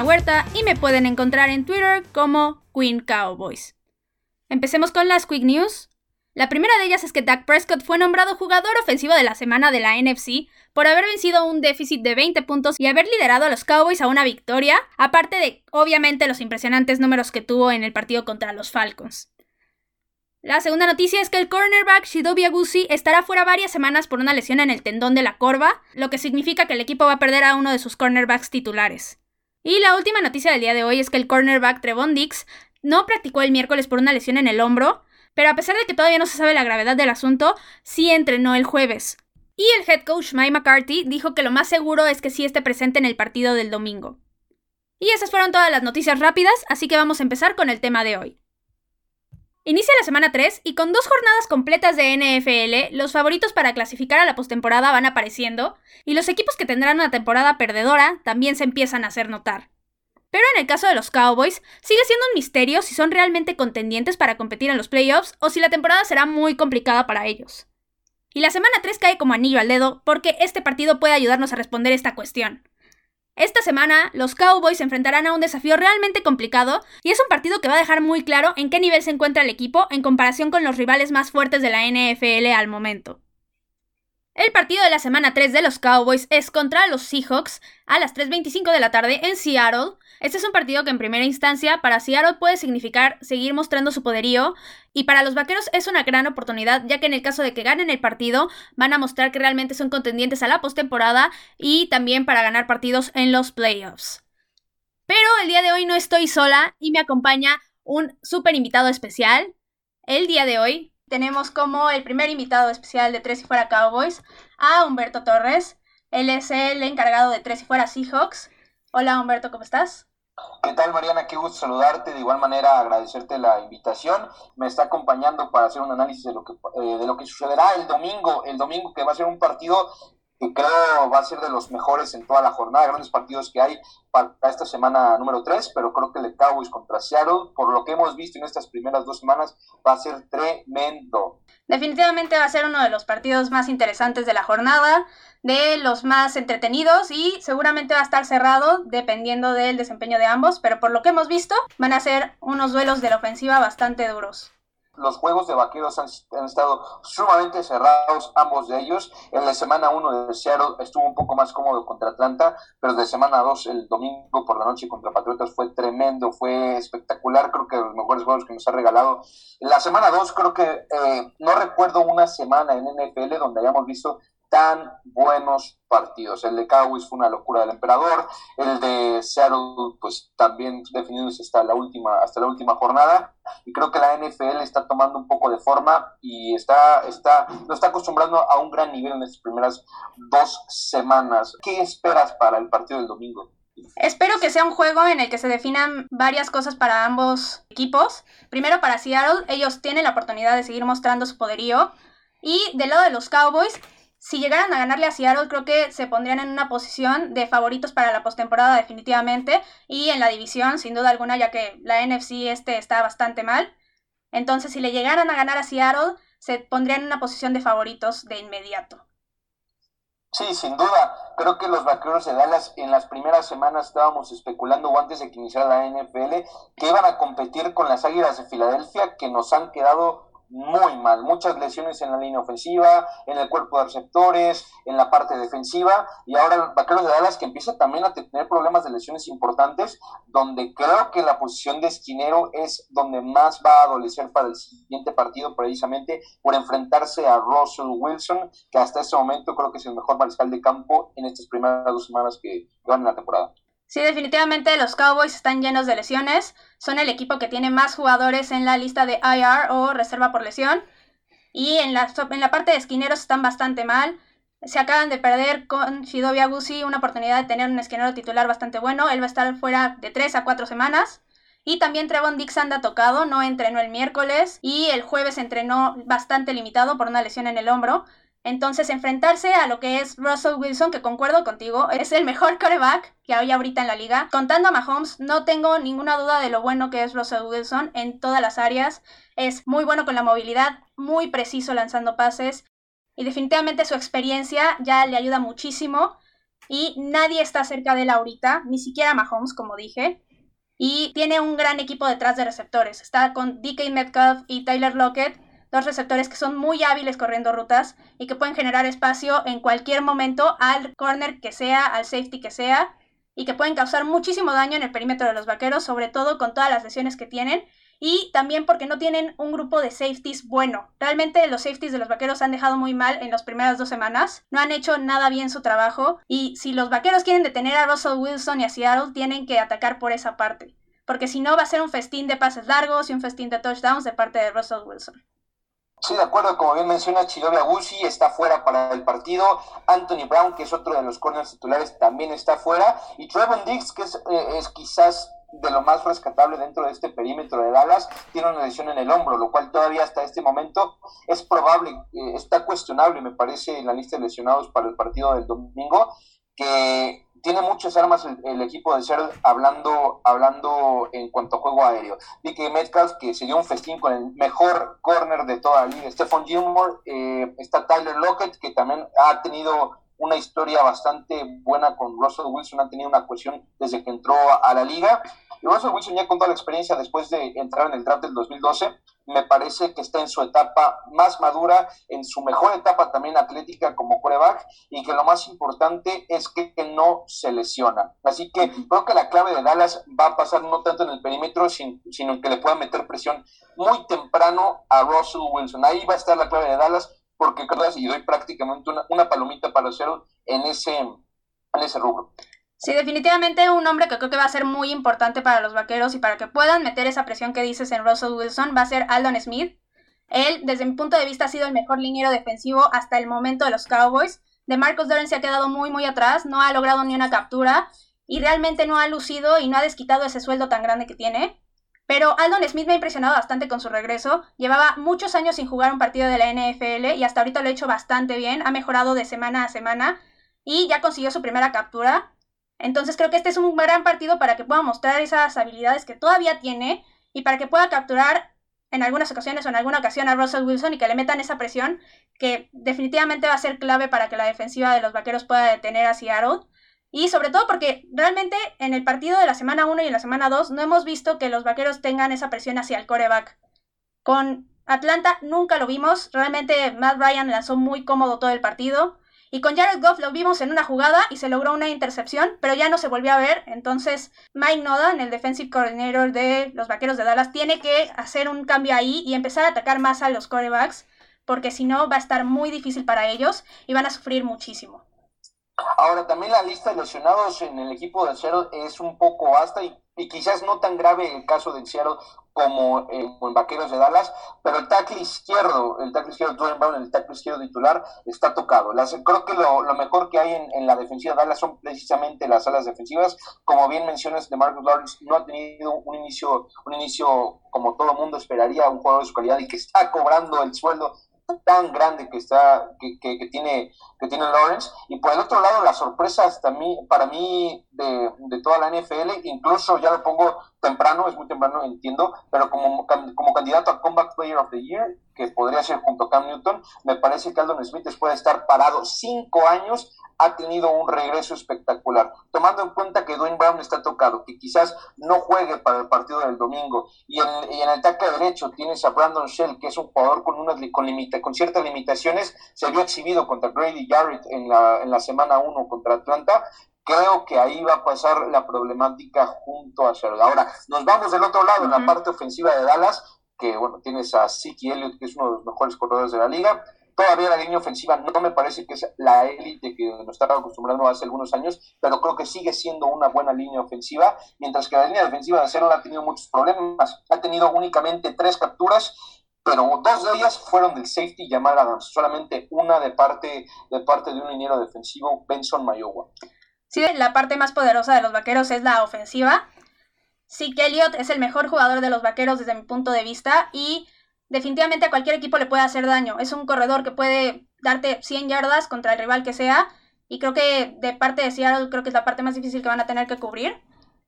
Huerta y me pueden encontrar en Twitter como Queen Cowboys. Empecemos con las Quick News. La primera de ellas es que Dak Prescott fue nombrado jugador ofensivo de la semana de la NFC por haber vencido un déficit de 20 puntos y haber liderado a los Cowboys a una victoria, aparte de obviamente los impresionantes números que tuvo en el partido contra los Falcons. La segunda noticia es que el cornerback Shidobi Agusi estará fuera varias semanas por una lesión en el tendón de la corva, lo que significa que el equipo va a perder a uno de sus cornerbacks titulares. Y la última noticia del día de hoy es que el cornerback Trevon Dix no practicó el miércoles por una lesión en el hombro, pero a pesar de que todavía no se sabe la gravedad del asunto, sí entrenó el jueves. Y el head coach Mike McCarthy dijo que lo más seguro es que sí esté presente en el partido del domingo. Y esas fueron todas las noticias rápidas, así que vamos a empezar con el tema de hoy. Inicia la semana 3 y con dos jornadas completas de NFL, los favoritos para clasificar a la postemporada van apareciendo y los equipos que tendrán una temporada perdedora también se empiezan a hacer notar. Pero en el caso de los Cowboys, sigue siendo un misterio si son realmente contendientes para competir en los playoffs o si la temporada será muy complicada para ellos. Y la semana 3 cae como anillo al dedo porque este partido puede ayudarnos a responder esta cuestión. Esta semana, los Cowboys se enfrentarán a un desafío realmente complicado y es un partido que va a dejar muy claro en qué nivel se encuentra el equipo en comparación con los rivales más fuertes de la NFL al momento. El partido de la semana 3 de los Cowboys es contra los Seahawks a las 3.25 de la tarde en Seattle este es un partido que en primera instancia para Seattle puede significar seguir mostrando su poderío y para los Vaqueros es una gran oportunidad ya que en el caso de que ganen el partido van a mostrar que realmente son contendientes a la postemporada y también para ganar partidos en los playoffs. Pero el día de hoy no estoy sola y me acompaña un súper invitado especial. El día de hoy tenemos como el primer invitado especial de Tres y Fuera Cowboys a Humberto Torres. Él es el encargado de Tres y Fuera Seahawks. Hola Humberto, ¿cómo estás? ¿Qué tal Mariana? Qué gusto saludarte. De igual manera agradecerte la invitación. Me está acompañando para hacer un análisis de lo que, eh, de lo que sucederá el domingo. El domingo que va a ser un partido que creo va a ser de los mejores en toda la jornada. Grandes partidos que hay para esta semana número 3, pero creo que el de Cowboys contra Seattle, por lo que hemos visto en estas primeras dos semanas, va a ser tremendo. Definitivamente va a ser uno de los partidos más interesantes de la jornada de los más entretenidos y seguramente va a estar cerrado dependiendo del desempeño de ambos, pero por lo que hemos visto van a ser unos duelos de la ofensiva bastante duros. Los juegos de vaqueros han, estado sumamente cerrados, ambos de ellos. En la semana 1 de Seattle estuvo un poco más cómodo contra Atlanta, pero de semana 2, el domingo por la noche contra Patriotas, fue tremendo, fue espectacular. Creo que los mejores juegos que nos ha regalado. La semana 2, creo que eh, no recuerdo una semana en NFL donde hayamos visto tan buenos partidos. El de Cowboys fue una locura del emperador, el de Seattle pues también definidos hasta la última hasta la última jornada y creo que la NFL está tomando un poco de forma y está está lo está acostumbrando a un gran nivel en estas primeras dos semanas. ¿Qué esperas para el partido del domingo? Espero que sea un juego en el que se definan varias cosas para ambos equipos. Primero para Seattle, ellos tienen la oportunidad de seguir mostrando su poderío. Y del lado de los Cowboys, si llegaran a ganarle a Seattle, creo que se pondrían en una posición de favoritos para la postemporada definitivamente y en la división, sin duda alguna, ya que la NFC este está bastante mal. Entonces, si le llegaran a ganar a Seattle, se pondrían en una posición de favoritos de inmediato. Sí, sin duda. Creo que los vaqueros de Dallas en las primeras semanas estábamos especulando o antes de que iniciara la NFL que iban a competir con las Águilas de Filadelfia que nos han quedado muy mal. Muchas lesiones en la línea ofensiva, en el cuerpo de receptores, en la parte defensiva. Y ahora Vaqueros de Dallas que empieza también a tener problemas de lesiones importantes, donde creo que la posición de esquinero es donde más va a adolecer para el siguiente partido, precisamente por enfrentarse a Russell Wilson, que hasta ese momento creo que es el mejor mariscal de campo en estas primeras dos semanas que van en la temporada. Sí, definitivamente los Cowboys están llenos de lesiones. Son el equipo que tiene más jugadores en la lista de IR o reserva por lesión. Y en la, en la parte de esquineros están bastante mal. Se acaban de perder con Shidobi Agusi una oportunidad de tener un esquinero titular bastante bueno. Él va a estar fuera de 3 a 4 semanas. Y también Trevon Dix anda tocado, no entrenó el miércoles y el jueves entrenó bastante limitado por una lesión en el hombro. Entonces, enfrentarse a lo que es Russell Wilson, que concuerdo contigo, es el mejor coreback que hay ahorita en la liga. Contando a Mahomes, no tengo ninguna duda de lo bueno que es Russell Wilson en todas las áreas. Es muy bueno con la movilidad, muy preciso lanzando pases. y definitivamente su experiencia ya le ayuda muchísimo y nadie está cerca de él ahorita, ni siquiera Mahomes, como dije. Y tiene un gran equipo detrás de receptores. Está con DK Metcalf y Tyler Lockett, dos receptores que son muy hábiles corriendo rutas y que pueden generar espacio en cualquier momento al corner que sea, al safety que sea, y que pueden causar muchísimo daño en el perímetro de los vaqueros, sobre todo con todas las lesiones que tienen y también porque no tienen un grupo de safeties bueno. Realmente los safeties de los vaqueros han dejado muy mal en las primeras dos semanas, no han hecho nada bien su trabajo y si los vaqueros quieren detener a Russell Wilson y a Seattle, tienen que atacar por esa parte, porque si no va a ser un festín de pases largos y un festín de touchdowns de parte de Russell Wilson. Sí, de acuerdo, como bien menciona Chidobe Agusi, está fuera para el partido. Anthony Brown, que es otro de los corners titulares, también está fuera. Y Trevor Diggs, que es, eh, es quizás de lo más rescatable dentro de este perímetro de Dallas, tiene una lesión en el hombro, lo cual todavía hasta este momento es probable, eh, está cuestionable, me parece, en la lista de lesionados para el partido del domingo, que tiene muchas armas el, equipo de Seattle hablando, hablando en cuanto a juego aéreo. que Metcalf, que se dio un festín con el mejor corner de toda la liga. Stephon Gilmore, eh, está Tyler Lockett, que también ha tenido una historia bastante buena con Russell Wilson, han tenido una cuestión desde que entró a la liga. Y Russell Wilson ya con toda la experiencia después de entrar en el draft del 2012, me parece que está en su etapa más madura, en su mejor etapa también atlética como coreback, y que lo más importante es que no se lesiona. Así que creo que la clave de Dallas va a pasar no tanto en el perímetro, sino que le pueda meter presión muy temprano a Russell Wilson. Ahí va a estar la clave de Dallas, porque creo y doy prácticamente una, palomita para hacerlo en ese, en ese rubro. Sí, definitivamente un hombre que creo que va a ser muy importante para los vaqueros y para que puedan meter esa presión que dices en Russell Wilson va a ser Aldon Smith. Él, desde mi punto de vista, ha sido el mejor liniero defensivo hasta el momento de los Cowboys. De Marcos Doren se ha quedado muy, muy atrás, no ha logrado ni una captura y realmente no ha lucido y no ha desquitado ese sueldo tan grande que tiene. Pero Aldon Smith me ha impresionado bastante con su regreso. Llevaba muchos años sin jugar un partido de la NFL y hasta ahorita lo ha hecho bastante bien. Ha mejorado de semana a semana y ya consiguió su primera captura. Entonces creo que este es un gran partido para que pueda mostrar esas habilidades que todavía tiene y para que pueda capturar en algunas ocasiones o en alguna ocasión a Russell Wilson y que le metan esa presión que definitivamente va a ser clave para que la defensiva de los vaqueros pueda detener a Seattle. Y sobre todo porque realmente en el partido de la semana 1 y en la semana 2 no hemos visto que los vaqueros tengan esa presión hacia el coreback. Con Atlanta nunca lo vimos. Realmente Matt Ryan lanzó muy cómodo todo el partido. Y con Jared Goff lo vimos en una jugada y se logró una intercepción, pero ya no se volvió a ver. Entonces, Mike Nodan, el defensive coordinator de los Vaqueros de Dallas, tiene que hacer un cambio ahí y empezar a atacar más a los corebacks, porque si no va a estar muy difícil para ellos y van a sufrir muchísimo. Ahora, también la lista de lesionados en el equipo de Seattle es un poco vasta y, quizás no tan grave el caso de Seattle como, en Vaqueros de Dallas, pero el tackle izquierdo, el tackle izquierdo Dwayne Brown, el tackle izquierdo titular, está tocado. Las, creo que lo, mejor que hay en, la defensiva de Dallas son precisamente las alas defensivas. Como bien mencionas, de Marcus Lawrence no ha tenido un inicio, un inicio como todo mundo esperaría, un jugador de su calidad y que está cobrando el sueldo tan grande que está que, que, tiene que tiene Lawrence. Y por el otro lado las sorpresas también para mí de, de, toda la NFL incluso ya lo pongo temprano es muy temprano entiendo pero como como candidato a comeback player of the year que podría ser junto a Cam Newton me parece que Aldon Smith puede estar parado cinco años ha tenido un regreso espectacular. Tomando en cuenta que Dwayne Brown está tocado, que quizás no juegue para el partido del domingo, y en, el ataque derecho tienes a Brandon Shell, que es un jugador con, unas, con, limita, con ciertas limitaciones, se había exhibido contra Grady Jarrett en la, en la semana 1 contra Atlanta, creo que ahí va a pasar la problemática junto a Shell. Ahora, nos vamos del otro lado, en la parte ofensiva de Dallas, que bueno, tienes a Siki Elliott, que es uno de los mejores corredores de la liga, Todavía la línea ofensiva no me parece que es la élite que nos estaba acostumbrando hace algunos años, pero creo que sigue siendo una buena línea ofensiva, mientras que la línea defensiva de Seattle ha tenido muchos problemas. Ha tenido únicamente tres capturas, pero dos de ellas fueron del safety Jamal Adams, solamente una de parte de, parte de un liniero defensivo, Benson Mayowa. Sí, la parte más poderosa de los vaqueros es la ofensiva. Sí, que Elliott es el mejor jugador de los vaqueros desde mi punto de vista y definitivamente a cualquier equipo le puede hacer daño. Es un corredor que puede darte 100 yardas contra el rival que sea. Y creo que de parte de Seattle creo que es la parte más difícil que van a tener que cubrir.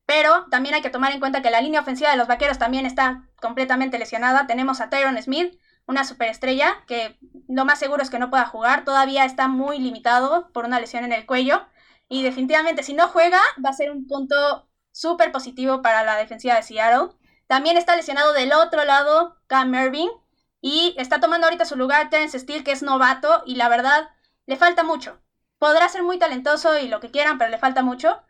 Pero también hay que tomar en cuenta que la línea ofensiva de los vaqueros también está completamente lesionada. Tenemos a Tyron Smith, una superestrella que lo más seguro es que no pueda jugar, todavía está muy limitado por una lesión en el cuello y definitivamente si no juega va a ser un punto súper positivo para la defensiva de Seattle. También está lesionado del otro lado Cam Irving y está tomando ahorita su lugar Terence Steele que es novato y la verdad le falta mucho. Podrá ser muy talentoso y lo que quieran, pero le falta mucho.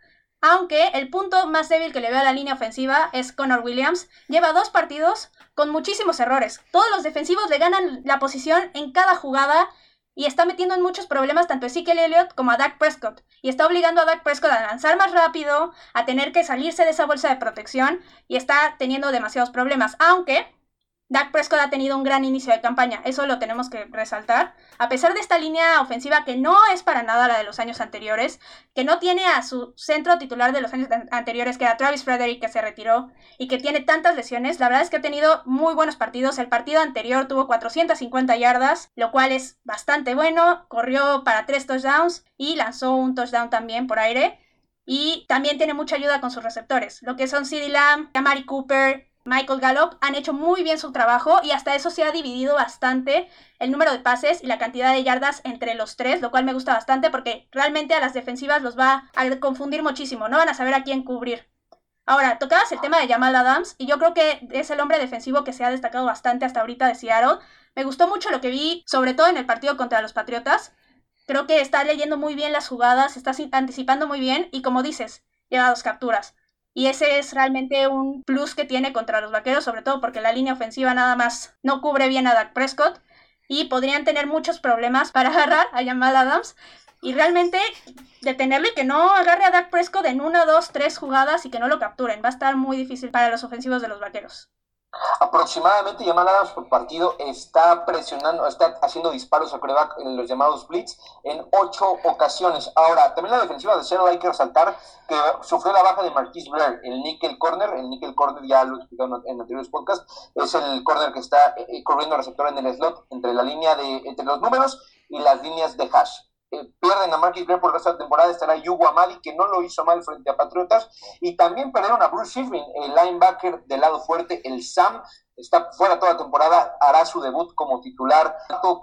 Aunque el punto más débil que le veo a la línea ofensiva es Connor Williams. Lleva dos partidos con muchísimos errores. Todos los defensivos le ganan la posición en cada jugada y está metiendo en muchos problemas tanto a Ezekiel Elliott como a Dak Prescott. Y está obligando a Dak Prescott a lanzar más rápido, a tener que salirse de esa bolsa de protección y está teniendo demasiados problemas. Aunque Dak Prescott ha tenido un gran inicio de campaña, eso lo tenemos que resaltar. A pesar de esta línea ofensiva que no es para nada la de los años anteriores, que no tiene a su centro titular de los años anteriores, que era Travis Frederick, que se retiró y que tiene tantas lesiones, la verdad es que ha tenido muy buenos partidos. El partido anterior tuvo 450 yardas, lo cual es bastante bueno. Corrió para tres touchdowns y lanzó un touchdown también por aire. Y también tiene mucha ayuda con sus receptores, lo que son CeeDee Lamb, Amari Cooper, Michael Gallup han hecho muy bien su trabajo y hasta eso se ha dividido bastante el número de pases y la cantidad de yardas entre los tres, lo cual me gusta bastante porque realmente a las defensivas los va a confundir muchísimo, no van a saber a quién cubrir. Ahora, tocabas el tema de Jamal Adams y yo creo que es el hombre defensivo que se ha destacado bastante hasta ahorita de Seattle. Me gustó mucho lo que vi, sobre todo en el partido contra los Patriotas. Creo que está leyendo muy bien las jugadas, está anticipando muy bien y como dices, lleva dos capturas. Y ese es realmente un plus que tiene contra los vaqueros, sobre todo porque la línea ofensiva nada más no cubre bien a Dak Prescott y podrían tener muchos problemas para agarrar a Jamal Adams y realmente detenerlo y que no agarre a Dak Prescott en una, dos, tres jugadas y que no lo capturen. Va a estar muy difícil para los ofensivos de los vaqueros. Aproximadamente Jamal Adams por partido está presionando, está haciendo disparos a coreback en los llamados blitz en ocho ocasiones. Ahora, también la defensiva de Seattle hay que resaltar que sufrió la baja de Marquis Blair, el nickel corner. El nickel corner, ya lo he explicado en anteriores podcasts, es el corner que está eh, corriendo receptor en el slot entre la línea de, entre los números y las líneas de hash. Eh, pierden a Marquis Blair por de la temporada, estará Yugo Amadi, que no lo hizo mal frente a Patriotas, y también perdieron a Bruce Shifrin, el linebacker del lado fuerte, el Sam, está fuera toda la temporada, hará su debut como titular,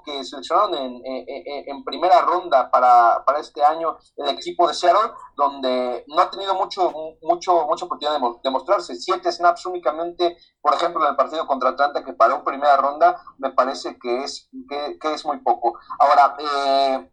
que seleccionaron en, eh, eh, en primera ronda para, para, este año el equipo de Seattle, donde no ha tenido mucho, mucho, mucha oportunidad de, mostrarse, siete snaps únicamente, por ejemplo, en el partido contra Atlanta, que paró primera ronda, me parece que es, que, que es muy poco. Ahora, eh,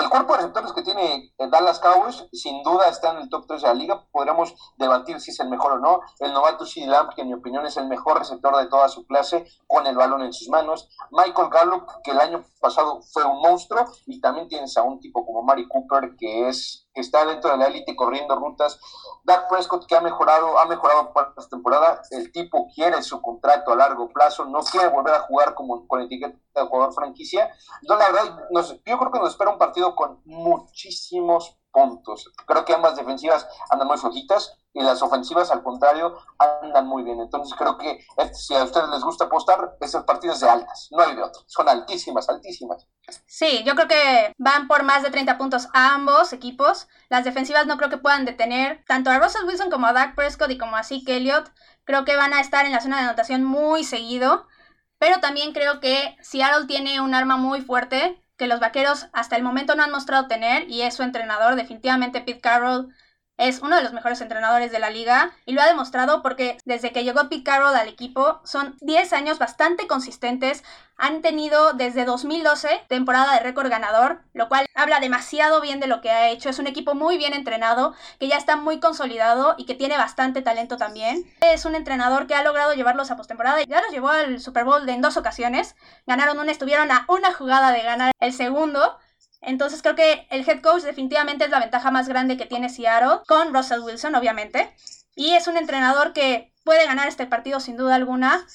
el cuerpo de receptores que tiene Dallas Cowboys sin duda está en el top 3 de la liga. Podríamos debatir si es el mejor o no. El novato C. Lamb, que en mi opinión es el mejor receptor de toda su clase, con el balón en sus manos. Michael Gallup, que el año pasado fue un monstruo. Y también tienes a un tipo como Mari Cooper, que es que está dentro de la élite corriendo rutas. Dak Prescott, que ha mejorado, ha mejorado para esta temporada. El tipo quiere su contrato a largo plazo, no quiere volver a jugar como con etiqueta de jugador franquicia. No, la verdad, yo creo que nos espera un partido con muchísimos puntos. Creo que ambas defensivas andan muy flojitas y las ofensivas, al contrario, andan muy bien. Entonces creo que si a ustedes les gusta apostar, esos partidos de altas, no hay de otros. Son altísimas, altísimas. Sí, yo creo que van por más de 30 puntos a ambos equipos. Las defensivas no creo que puedan detener tanto a Russell Wilson como a Dak Prescott y como a Zeke Elliott. Creo que van a estar en la zona de anotación muy seguido. Pero también creo que Seattle tiene un arma muy fuerte que los vaqueros hasta el momento no han mostrado tener y es su entrenador, definitivamente Pete Carroll es uno de los mejores entrenadores de la liga y lo ha demostrado porque desde que llegó Pete Carroll al equipo son 10 años bastante consistentes. Han tenido desde 2012 temporada de récord ganador, lo cual habla demasiado bien de lo que ha hecho. Es un equipo muy bien entrenado, que ya está muy consolidado y que tiene bastante talento también. Es un entrenador que ha logrado llevarlos a postemporada. Ya los llevó al Super Bowl en dos ocasiones. Ganaron una, estuvieron a una jugada de ganar el segundo. Entonces creo que el head coach definitivamente es la ventaja más grande que tiene Seattle, con Russell Wilson obviamente. Y es un entrenador que puede ganar este partido sin duda alguna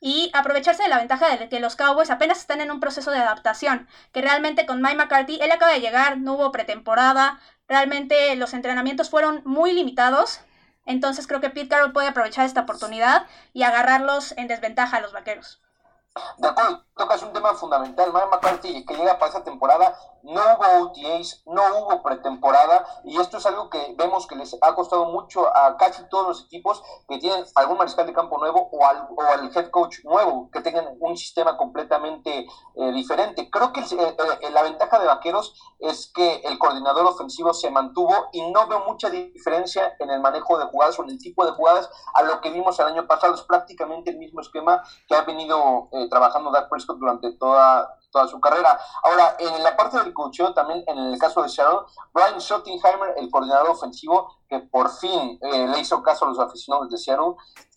y aprovecharse de la ventaja de que los Cowboys apenas están en un proceso de adaptación, que realmente con Mike McCarthy, él acaba de llegar, no hubo pretemporada, realmente los entrenamientos fueron muy limitados, entonces creo que Pete Carroll puede aprovechar esta oportunidad y agarrarlos en desventaja a los vaqueros. De acuerdo, tocas un tema fundamental. Mike McCarthy, que llega para esta temporada, no hubo OTAs, no hubo pretemporada, y esto es algo que vemos que les ha costado mucho a casi todos los equipos que tienen algún mariscal de campo nuevo o al, o al head coach nuevo, que tengan un sistema completamente eh, diferente. Creo que eh, eh, la ventaja de Vaqueros es que el coordinador ofensivo se mantuvo y no veo mucha diferencia en el manejo de jugadas o en el tipo de jugadas a lo que vimos el año pasado. Es prácticamente el mismo esquema que ha venido trabajando Dak Prescott durante toda, toda su carrera. Ahora, en la parte del coacheo, también en el caso de Seattle, Brian Schottenheimer, el coordinador ofensivo, que por fin eh, le hizo caso a los aficionados de Seattle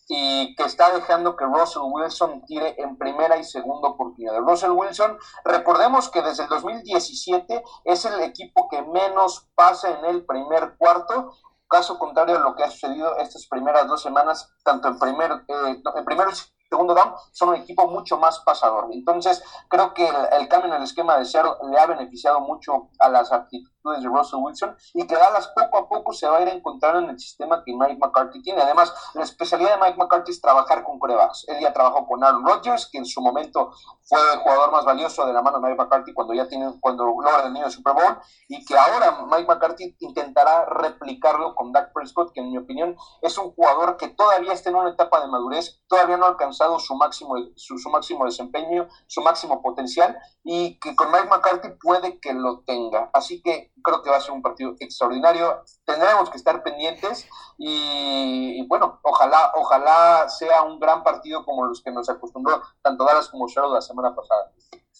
y que está dejando que Russell Wilson tire en primera y segunda oportunidad. Russell Wilson, recordemos que desde el 2017 es el equipo que menos pasa en el primer cuarto caso contrario a lo que ha sucedido estas primeras dos semanas, tanto en primer, eh, en primero segundo down, son un equipo mucho más pasador. Entonces, creo que el, cambio en el esquema de Seattle le ha beneficiado mucho a las actitudes de Russell Wilson y que Dallas poco a poco se va a ir encontrando en el sistema que Mike McCarthy tiene. Además, la especialidad de Mike McCarthy es trabajar con corebacks. Él ya trabajó con Aaron Rodgers, que en su momento fue el jugador más valioso de la mano de Mike McCarthy cuando ya tiene, cuando logra el niño Super Bowl, y que ahora Mike McCarthy intentará replicarlo con Dak Prescott, que en mi opinión es un jugador que todavía está en una etapa de madurez, todavía no ha alcanzado su máximo, su, máximo desempeño, su máximo potencial y que con Mike McCarthy puede que lo tenga. Así que creo que va a ser un partido extraordinario. Tendremos que estar pendientes y, bueno, ojalá, ojalá sea un gran partido como los que nos acostumbró tanto Dallas como Charlotte la semana pasada.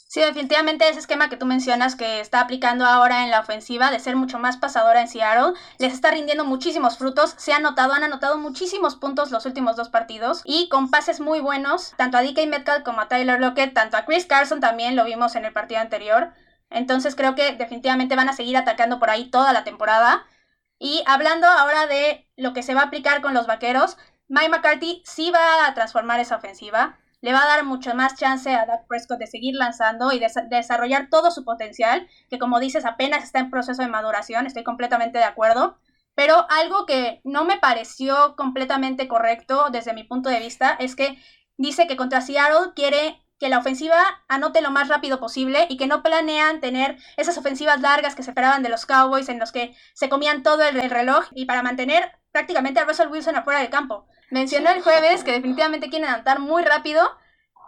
Sí, definitivamente ese esquema que tú mencionas que está aplicando ahora en la ofensiva de ser mucho más pasadora en Seattle, les está rindiendo muchísimos frutos. Se ha anotado, han anotado muchísimos puntos los últimos dos partidos y con pases muy buenos, tanto a DK Metcalf como a Tyler Lockett, tanto a Chris Carson también lo vimos en el partido anterior. Entonces creo que definitivamente van a seguir atacando por ahí toda la temporada. Y hablando ahora de lo que se va a aplicar con los vaqueros, Mike McCarthy sí va a transformar esa ofensiva le va a dar mucho más chance a Dak Prescott de seguir lanzando y de desarrollar todo su potencial, que como dices apenas está en proceso de maduración, estoy completamente de acuerdo. Pero algo que no me pareció completamente correcto desde mi punto de vista es que dice que contra Seattle quiere que la ofensiva anote lo más rápido posible y que no planean tener esas ofensivas largas que se esperaban de los Cowboys en los que se comían todo el reloj y para mantener prácticamente a Russell Wilson afuera del campo. Mencionó el jueves que definitivamente quieren anotar muy rápido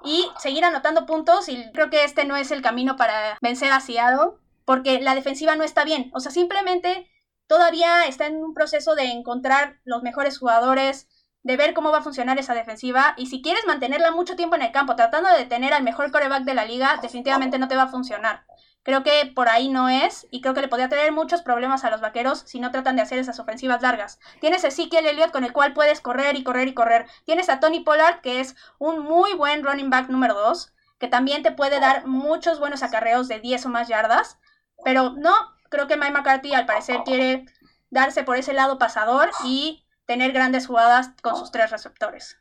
y seguir anotando puntos y creo que este no es el camino para vencer a Seattle porque la defensiva no está bien. O sea, simplemente todavía está en un proceso de encontrar los mejores jugadores, de ver cómo va a funcionar esa defensiva y si quieres mantenerla mucho tiempo en el campo tratando de detener al mejor coreback de la liga, definitivamente no te va a funcionar. Creo que por ahí no es y creo que le podría tener muchos problemas a los vaqueros si no tratan de hacer esas ofensivas largas. Tienes a Ezekiel Elliott con el cual puedes correr y correr y correr. Tienes a Tony Pollard que es un muy buen running back número 2 que también te puede dar muchos buenos acarreos de 10 o más yardas. Pero no, creo que Mike McCarthy al parecer quiere darse por ese lado pasador y tener grandes jugadas con sus tres receptores.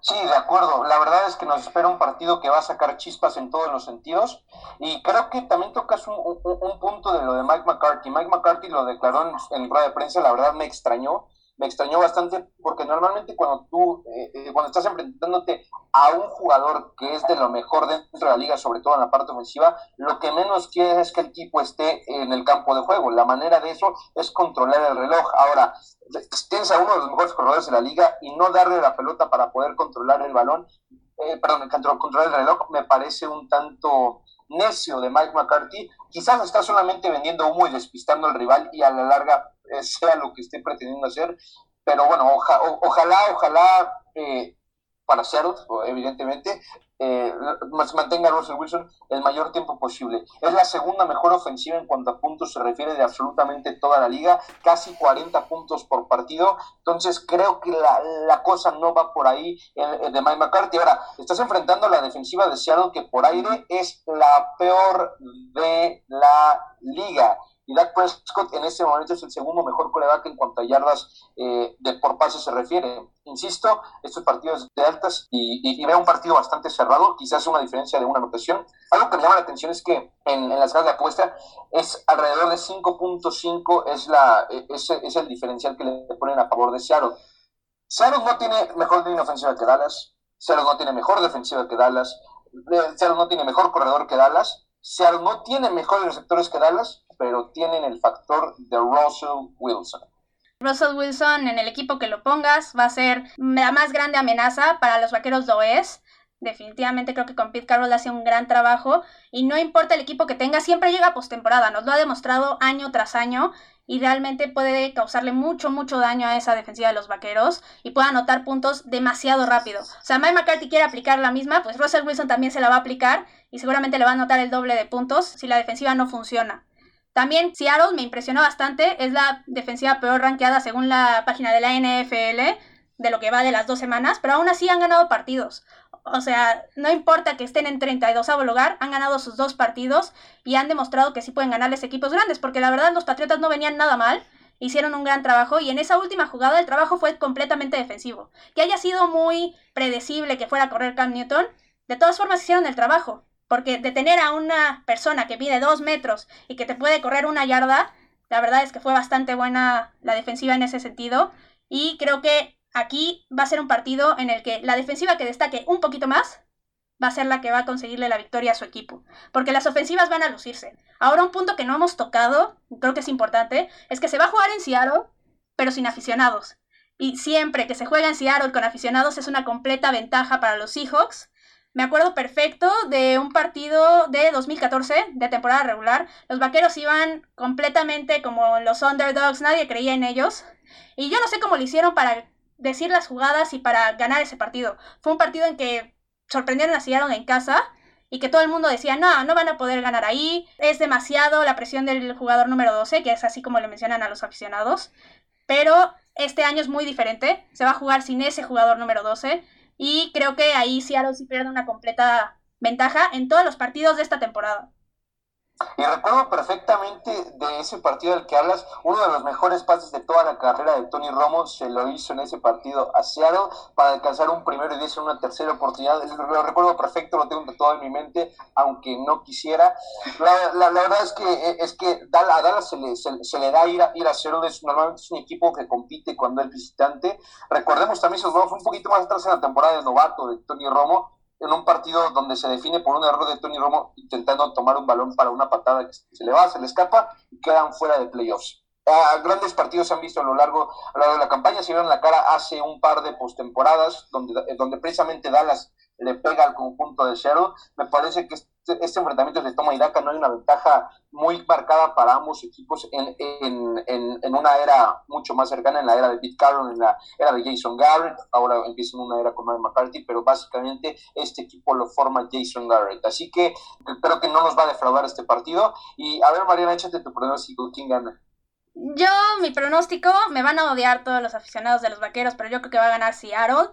Sí, de acuerdo. La verdad es que nos espera un partido que va a sacar chispas en todos los sentidos. Y creo que también tocas un, un, punto de lo de Mike McCarthy. Mike McCarthy lo declaró en, en rueda de prensa, la verdad me extrañó me extrañó bastante porque normalmente cuando tú, eh, eh, cuando estás enfrentándote a un jugador que es de lo mejor dentro de la liga, sobre todo en la parte ofensiva, lo que menos quieres es que el tipo esté en el campo de juego. La manera de eso es controlar el reloj. Ahora, tienes a uno de los mejores corredores de la liga y no darle la pelota para poder controlar el balón, eh, perdón, controlar el reloj, me parece un tanto necio de Mike McCarthy. Quizás está solamente vendiendo humo y despistando al rival y a la larga sea lo que esté pretendiendo hacer. Pero bueno, ojalá, ojalá eh, para Seattle, evidentemente, eh, mantenga a Russell Wilson el mayor tiempo posible. Es la segunda mejor ofensiva en cuanto a puntos se refiere de absolutamente toda la liga, casi 40 puntos por partido. Entonces creo que la, la cosa no va por ahí de Mike McCarthy. Ahora, estás enfrentando a la defensiva de Seattle que por aire es la peor de la liga y Dak Prescott en este momento es el segundo mejor coreback en cuanto a yardas eh, de por pase se refiere. Insisto, estos partidos de altas y, y, veo un partido bastante cerrado, quizás una diferencia de una anotación. Algo que me llama la atención es que en, las ganas de apuesta es alrededor de 5.5 es, la, es, es el diferencial que le ponen a favor de Seattle. Seattle no tiene mejor línea ofensiva que Dallas, Seattle no tiene mejor defensiva que Dallas, Seattle no tiene mejor corredor que Dallas, Seattle no tiene mejores receptores que Dallas, pero tienen el factor de Russell Wilson. Russell Wilson en el equipo que lo pongas va a ser la más grande amenaza para los vaqueros de Oeste. Definitivamente creo que con Pete Carroll hace un gran trabajo y no importa el equipo que tenga, siempre llega postemporada, nos lo ha demostrado año tras año y realmente puede causarle mucho, mucho daño a esa defensiva de los vaqueros y puede anotar puntos demasiado rápido. O sea, Mike McCarthy quiere aplicar la misma, pues Russell Wilson también se la va a aplicar y seguramente le va a anotar el doble de puntos si la defensiva no funciona. También Seattle me impresionó bastante, es la defensiva peor rankeada según la página de la NFL de lo que va de las dos semanas, pero aún así han ganado partidos. O sea, no importa que estén en 32 lugar, han ganado sus dos partidos y han demostrado que sí pueden ganarles equipos grandes, porque la verdad los Patriotas no venían nada mal, hicieron un gran trabajo y en esa última jugada el trabajo fue completamente defensivo. Que haya sido muy predecible que fuera a correr Cam Newton, de todas formas hicieron el trabajo, porque detener a una persona que mide dos metros y que te puede correr una yarda, la verdad es que fue bastante buena la defensiva en ese sentido y creo que Aquí va a ser un partido en el que la defensiva que destaque un poquito más va a ser la que va a conseguirle la victoria a su equipo. Porque las ofensivas van a lucirse. Ahora un punto que no hemos tocado, creo que es importante, es que se va a jugar en Seattle, pero sin aficionados. Y siempre que se juega en Seattle con aficionados es una completa ventaja para los Seahawks. Me acuerdo perfecto de un partido de 2014, de temporada regular. Los vaqueros iban completamente como los underdogs, nadie creía en ellos. Y yo no sé cómo lo hicieron para decir las jugadas y para ganar ese partido. Fue un partido en que sorprendieron a Seattle en casa y que todo el mundo decía, no, no van a poder ganar ahí, es demasiado la presión del jugador número 12, que es así como le mencionan a los aficionados. Pero este año es muy diferente, se va a jugar sin ese jugador número 12 y creo que ahí Seattle sí pierde una completa ventaja en todos los partidos de esta temporada. Y recuerdo perfectamente de ese partido del que hablas, uno de los mejores pases de toda la carrera de Tony Romo se lo hizo en ese partido a Seattle para alcanzar un primero y diez en una tercera oportunidad. Lo recuerdo perfecto, lo tengo todo en mi mente, aunque no quisiera. La, la, verdad es que es que a Dallas se le, se, le da ir a, ir a Seattle, es, normalmente es un equipo que compite cuando es visitante. Recordemos también, eso fue un poquito más atrás en la temporada de novato de Tony Romo, en un partido donde se define por un error de Tony Romo intentando tomar un balón para una patada que se le va, se le escapa y quedan fuera de playoffs. grandes partidos se han visto a lo largo, a lo largo de la campaña, se vieron la cara hace un par de postemporadas, donde, donde precisamente Dallas le pega al conjunto de Seattle. Me parece que este, este, enfrentamiento de toma y no hay una ventaja muy marcada para ambos equipos en, en, en, una era mucho más cercana, en la era de Pete Carroll, en la era de Jason Garrett. Ahora empieza en una era con Mike McCarthy, pero básicamente este equipo lo forma Jason Garrett. Así que creo que no nos va a defraudar este partido. Y a ver, Mariana, échate tu pronóstico. ¿Quién gana? Yo, mi pronóstico, me van a odiar todos los aficionados de los vaqueros, pero yo creo que va a ganar Seattle.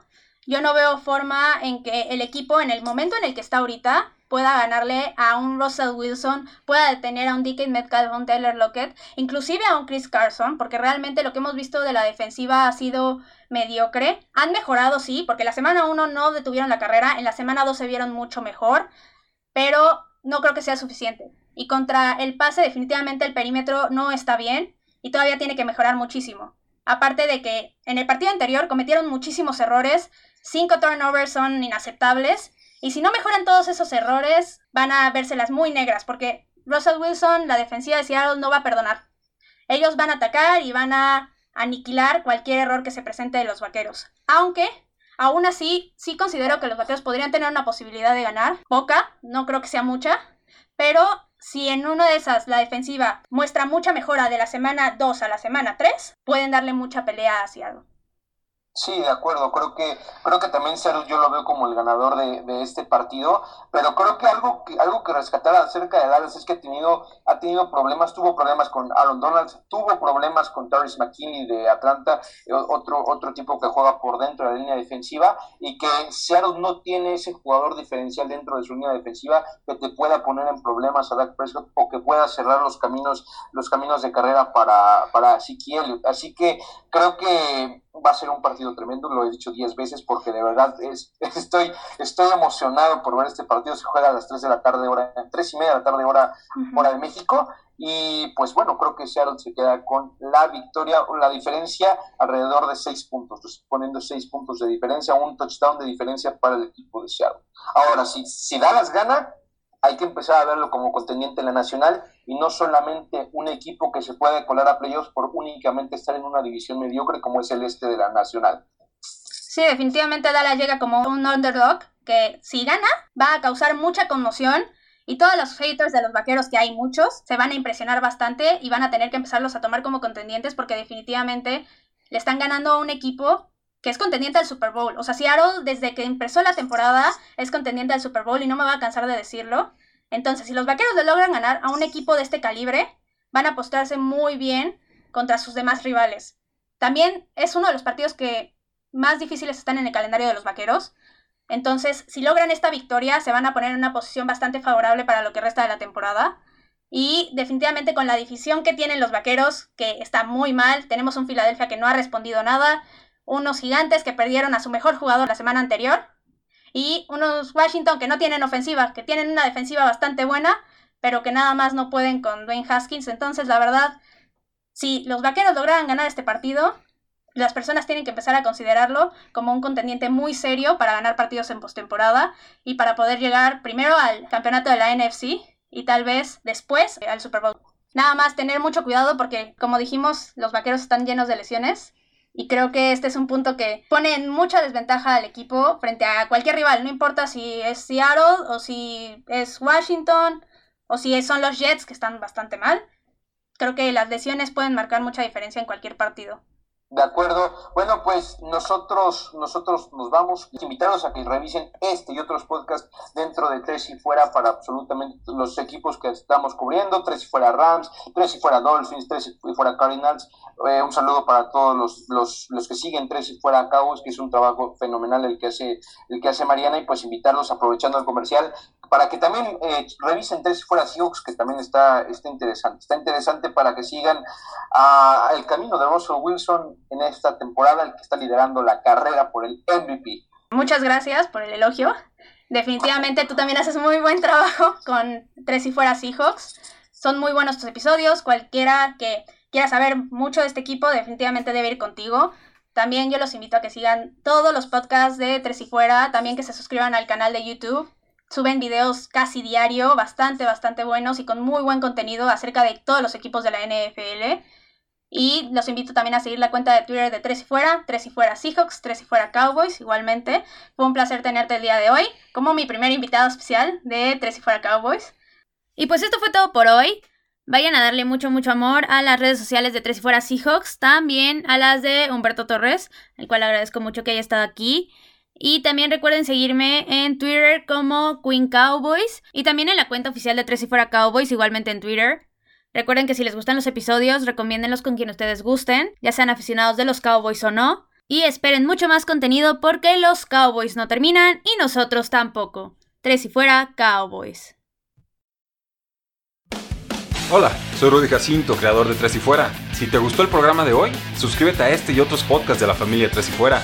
Yo no veo forma en que el equipo, en el momento en el que está ahorita, pueda ganarle a un Russell Wilson, pueda detener a un DK Metcalf, a un Taylor Lockett, inclusive a un Chris Carson, porque realmente lo que hemos visto de la defensiva ha sido mediocre. Han mejorado, sí, porque la semana 1 no detuvieron la carrera, en la semana 2 se vieron mucho mejor, pero no creo que sea suficiente. Y contra el pase definitivamente el perímetro no está bien y todavía tiene que mejorar muchísimo. Aparte de que en el partido anterior cometieron muchísimos errores, Cinco turnovers son inaceptables. Y si no mejoran todos esos errores, van a vérselas muy negras, porque Russell Wilson, la defensiva de Seattle, no va a perdonar. Ellos van a atacar y van a aniquilar cualquier error que se presente de los vaqueros. Aunque, aún así, sí considero que los vaqueros podrían tener una posibilidad de ganar. Poca, no creo que sea mucha. Pero si en una de esas la defensiva muestra mucha mejora de la semana 2 a la semana 3, pueden darle mucha pelea a Seattle. Sí, de acuerdo. Creo que creo que también Seattle yo lo veo como el ganador de, de, este partido, pero creo que algo que algo que rescatar acerca de Dallas es que ha tenido ha tenido problemas, tuvo problemas con Aaron Donald, tuvo problemas con Terrence McKinney de Atlanta, otro otro tipo que juega por dentro de la línea defensiva y que Seattle no tiene ese jugador diferencial dentro de su línea defensiva que te pueda poner en problemas a Dak Prescott o que pueda cerrar los caminos los caminos de carrera para para Así que creo que va a ser un partido partido tremendo, lo he dicho diez veces porque de verdad es, estoy, estoy emocionado por ver este partido. Se juega a las 3 de la tarde, hora, 3 y media de la tarde, hora, hora de México. Y pues bueno, creo que Seattle se queda con la victoria, la diferencia alrededor de 6 puntos, poniendo 6 puntos de diferencia, un touchdown de diferencia para el equipo de Seattle. Ahora, si, si Dallas gana, hay que empezar a verlo como contendiente en la nacional y no solamente un equipo que se puede colar a playoffs por únicamente estar en una división mediocre como es el este de la nacional. Sí, definitivamente Dallas llega como un underdog que si gana va a causar mucha conmoción y todos los haters de los vaqueros, que hay muchos, se van a impresionar bastante y van a tener que empezarlos a tomar como contendientes porque definitivamente le están ganando a un equipo que es contendiente al Super Bowl. O sea, Seattle desde que empezó la temporada es contendiente al Super Bowl y no me va a cansar de decirlo. Entonces, si los vaqueros le logran ganar a un equipo de este calibre, van a apostarse muy bien contra sus demás rivales. También es uno de los partidos que más difíciles están en el calendario de los vaqueros. Entonces, si logran esta victoria, se van a poner en una posición bastante favorable para lo que resta de la temporada. Y definitivamente con la división que tienen los vaqueros, que está muy mal, tenemos un Filadelfia que no ha respondido nada, unos gigantes que perdieron a su mejor jugador la semana anterior y unos Washington que no tienen ofensiva, que tienen una defensiva bastante buena, pero que nada más no pueden con Dwayne Haskins. Entonces, la verdad, si los vaqueros lograran ganar este partido, las personas tienen que empezar a considerarlo como un contendiente muy serio para ganar partidos en postemporada y para poder llegar primero al campeonato de la NFC y tal vez después al Super Bowl. Nada más tener mucho cuidado porque, como dijimos, los vaqueros están llenos de lesiones y creo que este es un punto que pone en mucha desventaja al equipo frente a cualquier rival, no importa si es Seattle o si es Washington o si son los Jets que están bastante mal. Creo que las lesiones pueden marcar mucha diferencia en cualquier partido. De acuerdo. Bueno, pues nosotros, nosotros nos vamos invitaros a que revisen este y otros podcasts dentro de Tres y Fuera para absolutamente los equipos que estamos cubriendo. Tres y Fuera Rams, Tres y Fuera Dolphins, Tres y Fuera Cardinals. Eh, un saludo para todos los, los, los, que siguen Tres y Fuera Cowboys, que es un trabajo fenomenal el que hace, el que hace Mariana. Y pues invitarlos, aprovechando el comercial, para que también eh, revisen Tres Fuera Seahawks, que también está, está interesante. Está interesante para que sigan ah, el camino de Russell Wilson en esta temporada, el que está liderando la carrera por el MVP. Muchas gracias por el elogio. Definitivamente tú también haces muy buen trabajo con Tres y Fuera Seahawks. Son muy buenos tus episodios. Cualquiera que quiera saber mucho de este equipo, definitivamente debe ir contigo. También yo los invito a que sigan todos los podcasts de Tres y Fuera, también que se suscriban al canal de YouTube. Suben videos casi diario, bastante, bastante buenos y con muy buen contenido acerca de todos los equipos de la NFL. Y los invito también a seguir la cuenta de Twitter de Tres y Fuera, Tres y Fuera Seahawks, Tres y Fuera Cowboys, igualmente. Fue un placer tenerte el día de hoy como mi primer invitado especial de Tres y Fuera Cowboys. Y pues esto fue todo por hoy. Vayan a darle mucho, mucho amor a las redes sociales de Tres y Fuera Seahawks, también a las de Humberto Torres, el cual agradezco mucho que haya estado aquí. Y también recuerden seguirme en Twitter como Queen Cowboys y también en la cuenta oficial de Tres y Fuera Cowboys, igualmente en Twitter. Recuerden que si les gustan los episodios, recomiéndenlos con quien ustedes gusten, ya sean aficionados de los Cowboys o no. Y esperen mucho más contenido porque los Cowboys no terminan y nosotros tampoco. Tres y fuera, Cowboys. Hola, soy Rudy Jacinto, creador de Tres y Fuera. Si te gustó el programa de hoy, suscríbete a este y otros podcasts de la familia Tres y Fuera.